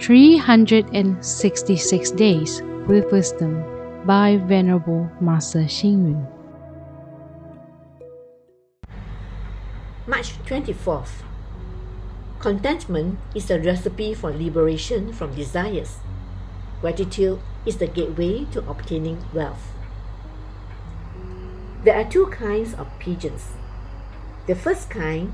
366 Days with Wisdom by Venerable Master Xing Yun. March 24th. Contentment is a recipe for liberation from desires. Gratitude is the gateway to obtaining wealth. There are two kinds of pigeons. The first kind,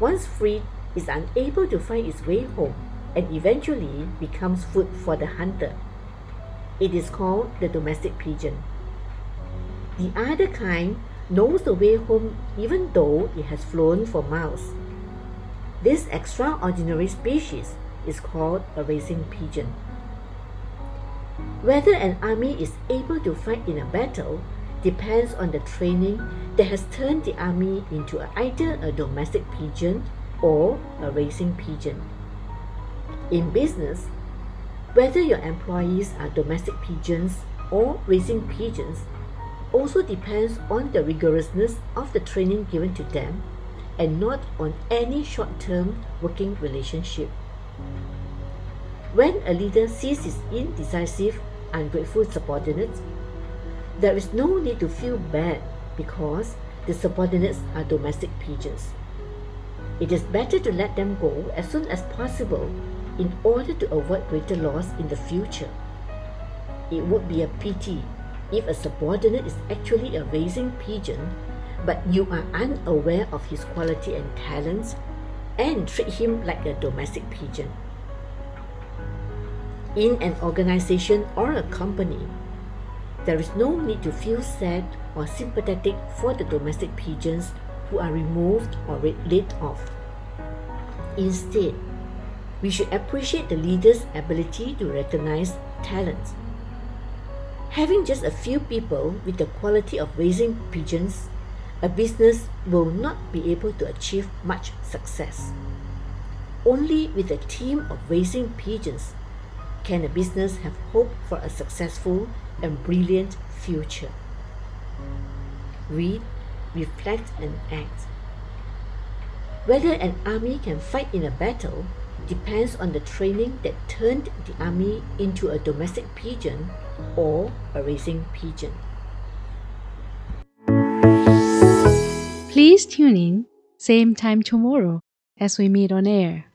once freed, is unable to find its way home and eventually becomes food for the hunter. It is called the domestic pigeon. The other kind knows the way home even though it has flown for miles. This extraordinary species is called a racing pigeon. Whether an army is able to fight in a battle depends on the training that has turned the army into either a domestic pigeon or a racing pigeon. In business, whether your employees are domestic pigeons or racing pigeons also depends on the rigorousness of the training given to them and not on any short-term working relationship. When a leader sees his indecisive, ungrateful subordinates, there is no need to feel bad because the subordinates are domestic pigeons. It is better to let them go as soon as possible in order to avoid greater loss in the future. It would be a pity if a subordinate is actually a racing pigeon, but you are unaware of his quality and talents and treat him like a domestic pigeon. In an organization or a company, there is no need to feel sad or sympathetic for the domestic pigeons who are removed or laid off. Instead, we should appreciate the leader's ability to recognize talents. Having just a few people with the quality of racing pigeons, a business will not be able to achieve much success. Only with a team of racing pigeons can a business have hope for a successful and brilliant future. Read, reflect, and act. Whether an army can fight in a battle depends on the training that turned the army into a domestic pigeon or a racing pigeon. Please tune in, same time tomorrow as we meet on air.